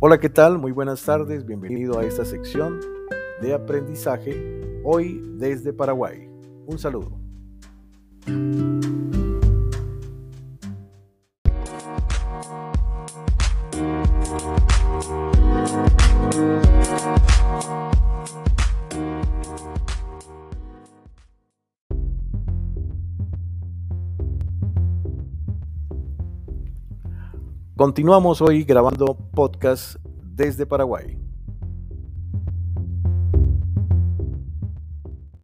Hola, ¿qué tal? Muy buenas tardes, bienvenido a esta sección de aprendizaje hoy desde Paraguay. Un saludo. Continuamos hoy grabando podcast desde Paraguay.